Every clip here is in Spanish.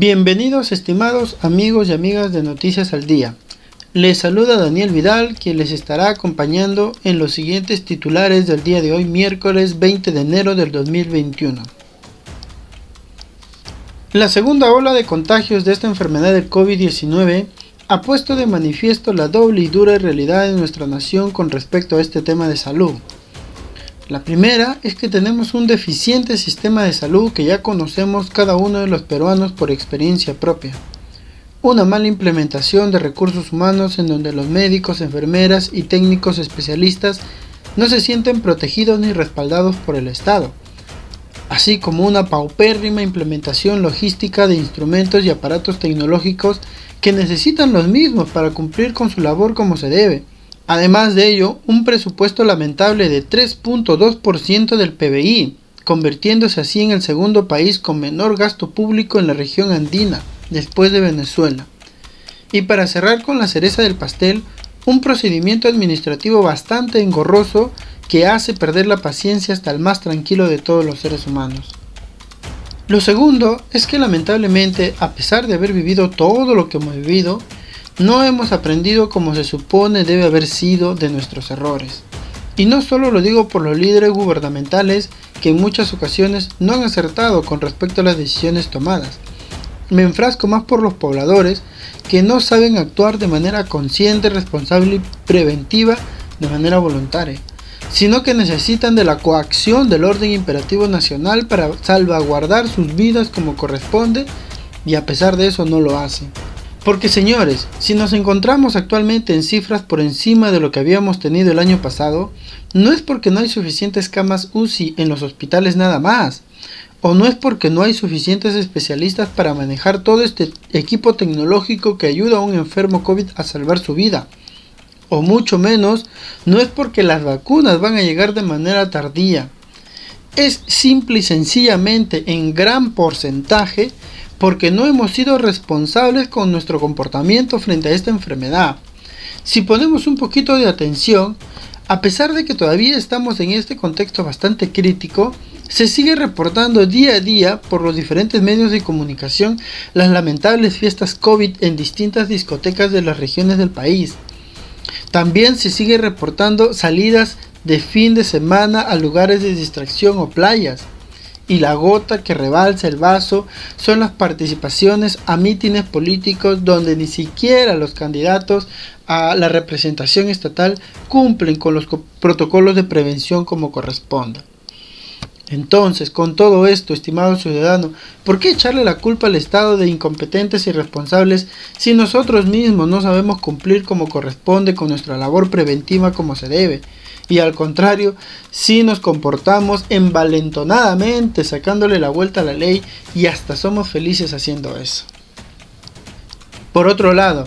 Bienvenidos estimados amigos y amigas de Noticias al Día. Les saluda Daniel Vidal, quien les estará acompañando en los siguientes titulares del día de hoy, miércoles 20 de enero del 2021. La segunda ola de contagios de esta enfermedad del COVID-19 ha puesto de manifiesto la doble y dura realidad de nuestra nación con respecto a este tema de salud. La primera es que tenemos un deficiente sistema de salud que ya conocemos cada uno de los peruanos por experiencia propia. Una mala implementación de recursos humanos en donde los médicos, enfermeras y técnicos especialistas no se sienten protegidos ni respaldados por el Estado, así como una paupérrima implementación logística de instrumentos y aparatos tecnológicos que necesitan los mismos para cumplir con su labor como se debe Además de ello, un presupuesto lamentable de 3.2% del PBI, convirtiéndose así en el segundo país con menor gasto público en la región andina, después de Venezuela. Y para cerrar con la cereza del pastel, un procedimiento administrativo bastante engorroso que hace perder la paciencia hasta el más tranquilo de todos los seres humanos. Lo segundo es que lamentablemente, a pesar de haber vivido todo lo que hemos vivido, no hemos aprendido como se supone debe haber sido de nuestros errores. Y no solo lo digo por los líderes gubernamentales que en muchas ocasiones no han acertado con respecto a las decisiones tomadas. Me enfrasco más por los pobladores que no saben actuar de manera consciente, responsable y preventiva de manera voluntaria, sino que necesitan de la coacción del orden imperativo nacional para salvaguardar sus vidas como corresponde y a pesar de eso no lo hacen. Porque señores, si nos encontramos actualmente en cifras por encima de lo que habíamos tenido el año pasado, no es porque no hay suficientes camas UCI en los hospitales nada más, o no es porque no hay suficientes especialistas para manejar todo este equipo tecnológico que ayuda a un enfermo COVID a salvar su vida, o mucho menos, no es porque las vacunas van a llegar de manera tardía. Es simple y sencillamente en gran porcentaje porque no hemos sido responsables con nuestro comportamiento frente a esta enfermedad. Si ponemos un poquito de atención, a pesar de que todavía estamos en este contexto bastante crítico, se sigue reportando día a día por los diferentes medios de comunicación las lamentables fiestas COVID en distintas discotecas de las regiones del país. También se sigue reportando salidas de fin de semana a lugares de distracción o playas y la gota que rebalsa el vaso son las participaciones a mítines políticos donde ni siquiera los candidatos a la representación estatal cumplen con los protocolos de prevención como corresponda. Entonces, con todo esto, estimado ciudadano, ¿por qué echarle la culpa al Estado de incompetentes y responsables si nosotros mismos no sabemos cumplir como corresponde con nuestra labor preventiva como se debe? Y al contrario, si nos comportamos envalentonadamente sacándole la vuelta a la ley y hasta somos felices haciendo eso. Por otro lado,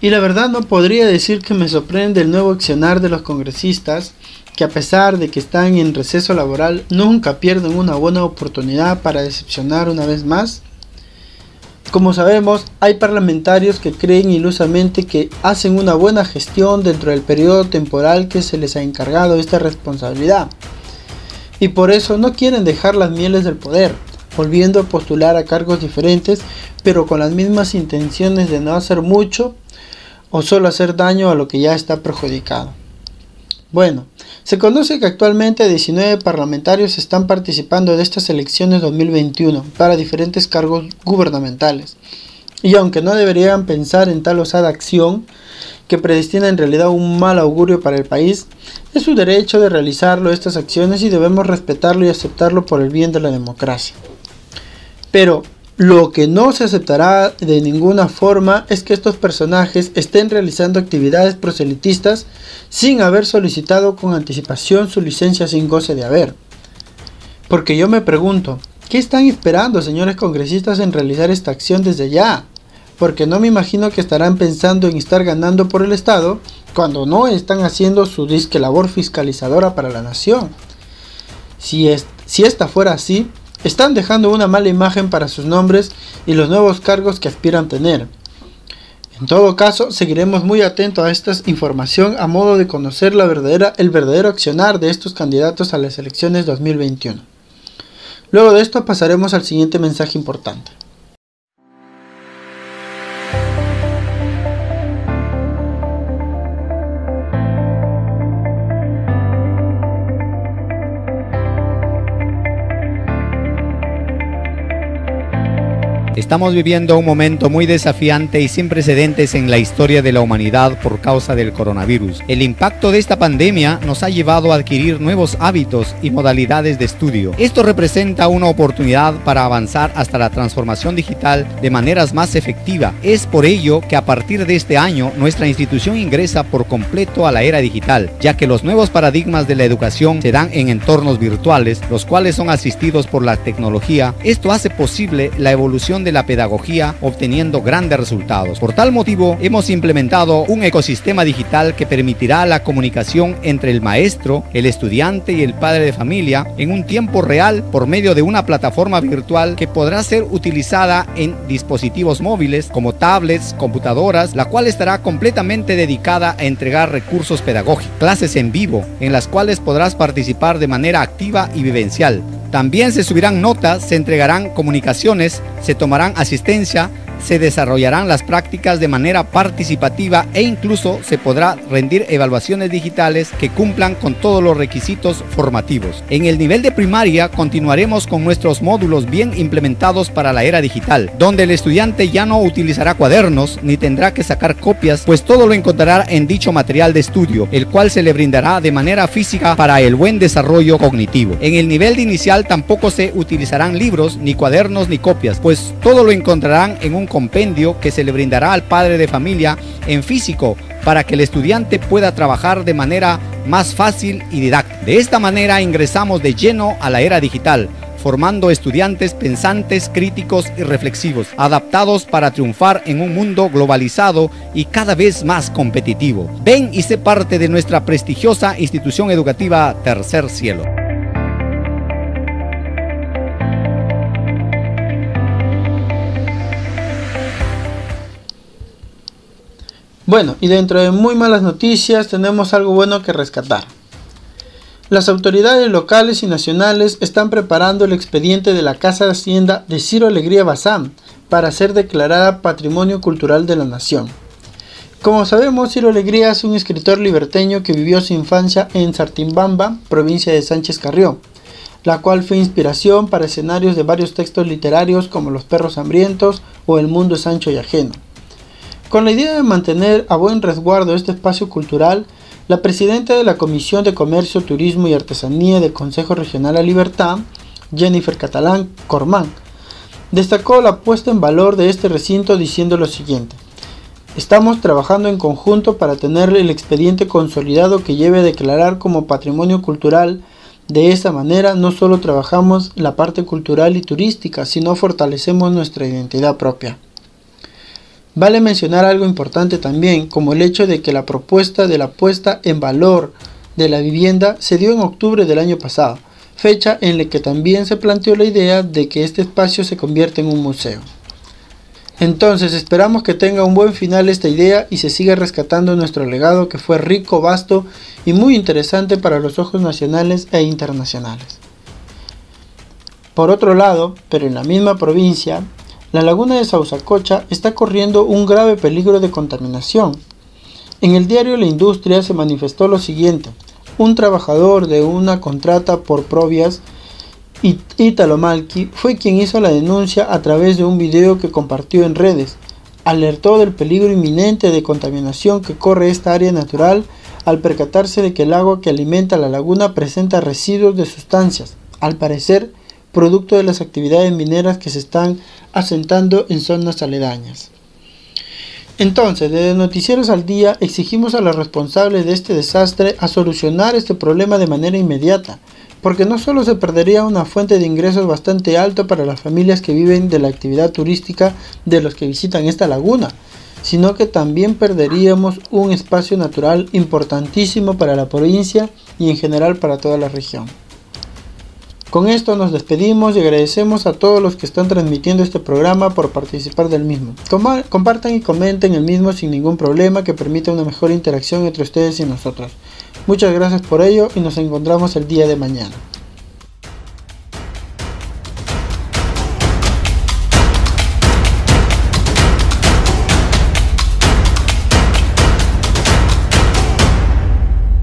y la verdad no podría decir que me sorprende el nuevo accionar de los congresistas, que a pesar de que están en receso laboral, nunca pierden una buena oportunidad para decepcionar una vez más como sabemos, hay parlamentarios que creen ilusamente que hacen una buena gestión dentro del periodo temporal que se les ha encargado esta responsabilidad. Y por eso no quieren dejar las mieles del poder, volviendo a postular a cargos diferentes, pero con las mismas intenciones de no hacer mucho o solo hacer daño a lo que ya está perjudicado. Bueno, se conoce que actualmente 19 parlamentarios están participando de estas elecciones 2021 para diferentes cargos gubernamentales. Y aunque no deberían pensar en tal osada acción, que predestina en realidad un mal augurio para el país, es su derecho de realizarlo estas acciones y debemos respetarlo y aceptarlo por el bien de la democracia. Pero, lo que no se aceptará de ninguna forma es que estos personajes estén realizando actividades proselitistas sin haber solicitado con anticipación su licencia sin goce de haber. Porque yo me pregunto, ¿qué están esperando señores congresistas en realizar esta acción desde ya? Porque no me imagino que estarán pensando en estar ganando por el Estado cuando no están haciendo su disque labor fiscalizadora para la nación. Si, si esta fuera así, están dejando una mala imagen para sus nombres y los nuevos cargos que aspiran tener. En todo caso, seguiremos muy atentos a esta información a modo de conocer la verdadera, el verdadero accionar de estos candidatos a las elecciones 2021. Luego de esto pasaremos al siguiente mensaje importante. Estamos viviendo un momento muy desafiante y sin precedentes en la historia de la humanidad por causa del coronavirus. El impacto de esta pandemia nos ha llevado a adquirir nuevos hábitos y modalidades de estudio. Esto representa una oportunidad para avanzar hasta la transformación digital de maneras más efectivas. Es por ello que a partir de este año nuestra institución ingresa por completo a la era digital, ya que los nuevos paradigmas de la educación se dan en entornos virtuales, los cuales son asistidos por la tecnología. Esto hace posible la evolución de la pedagogía obteniendo grandes resultados. Por tal motivo, hemos implementado un ecosistema digital que permitirá la comunicación entre el maestro, el estudiante y el padre de familia en un tiempo real por medio de una plataforma virtual que podrá ser utilizada en dispositivos móviles como tablets, computadoras, la cual estará completamente dedicada a entregar recursos pedagógicos, clases en vivo, en las cuales podrás participar de manera activa y vivencial. También se subirán notas, se entregarán comunicaciones, se tomarán asistencia, se desarrollarán las prácticas de manera participativa e incluso se podrá rendir evaluaciones digitales que cumplan con todos los requisitos formativos. En el nivel de primaria continuaremos con nuestros módulos bien implementados para la era digital, donde el estudiante ya no utilizará cuadernos ni tendrá que sacar copias, pues todo lo encontrará en dicho material de estudio, el cual se le brindará de manera física para el buen desarrollo cognitivo. En el nivel de inicial tampoco se utilizarán libros, ni cuadernos, ni copias, pues todo lo encontrarán en un compendio que se le brindará al padre de familia en físico para que el estudiante pueda trabajar de manera más fácil y didáctica. De esta manera ingresamos de lleno a la era digital, formando estudiantes pensantes, críticos y reflexivos, adaptados para triunfar en un mundo globalizado y cada vez más competitivo. Ven y sé parte de nuestra prestigiosa institución educativa Tercer Cielo. Bueno, y dentro de muy malas noticias tenemos algo bueno que rescatar. Las autoridades locales y nacionales están preparando el expediente de la Casa de Hacienda de Ciro Alegría Bazán para ser declarada Patrimonio Cultural de la Nación. Como sabemos, Ciro Alegría es un escritor liberteño que vivió su infancia en Sartimbamba, provincia de Sánchez Carrió, la cual fue inspiración para escenarios de varios textos literarios como Los perros hambrientos o El mundo es ancho y ajeno. Con la idea de mantener a buen resguardo este espacio cultural, la presidenta de la Comisión de Comercio, Turismo y Artesanía del Consejo Regional a Libertad, Jennifer Catalán Cormán, destacó la puesta en valor de este recinto diciendo lo siguiente. Estamos trabajando en conjunto para tener el expediente consolidado que lleve a declarar como patrimonio cultural. De esa manera no solo trabajamos la parte cultural y turística, sino fortalecemos nuestra identidad propia. Vale mencionar algo importante también, como el hecho de que la propuesta de la puesta en valor de la vivienda se dio en octubre del año pasado, fecha en la que también se planteó la idea de que este espacio se convierta en un museo. Entonces esperamos que tenga un buen final esta idea y se siga rescatando nuestro legado que fue rico, vasto y muy interesante para los ojos nacionales e internacionales. Por otro lado, pero en la misma provincia, la laguna de Sausacocha está corriendo un grave peligro de contaminación. En el diario La Industria se manifestó lo siguiente. Un trabajador de una contrata por Provias, Italo Malki, fue quien hizo la denuncia a través de un video que compartió en redes. Alertó del peligro inminente de contaminación que corre esta área natural al percatarse de que el agua que alimenta la laguna presenta residuos de sustancias, al parecer producto de las actividades mineras que se están asentando en zonas aledañas. Entonces, desde Noticieros al Día exigimos a los responsables de este desastre a solucionar este problema de manera inmediata, porque no solo se perdería una fuente de ingresos bastante alta para las familias que viven de la actividad turística de los que visitan esta laguna, sino que también perderíamos un espacio natural importantísimo para la provincia y en general para toda la región. Con esto nos despedimos y agradecemos a todos los que están transmitiendo este programa por participar del mismo. Compartan y comenten el mismo sin ningún problema que permita una mejor interacción entre ustedes y nosotros. Muchas gracias por ello y nos encontramos el día de mañana.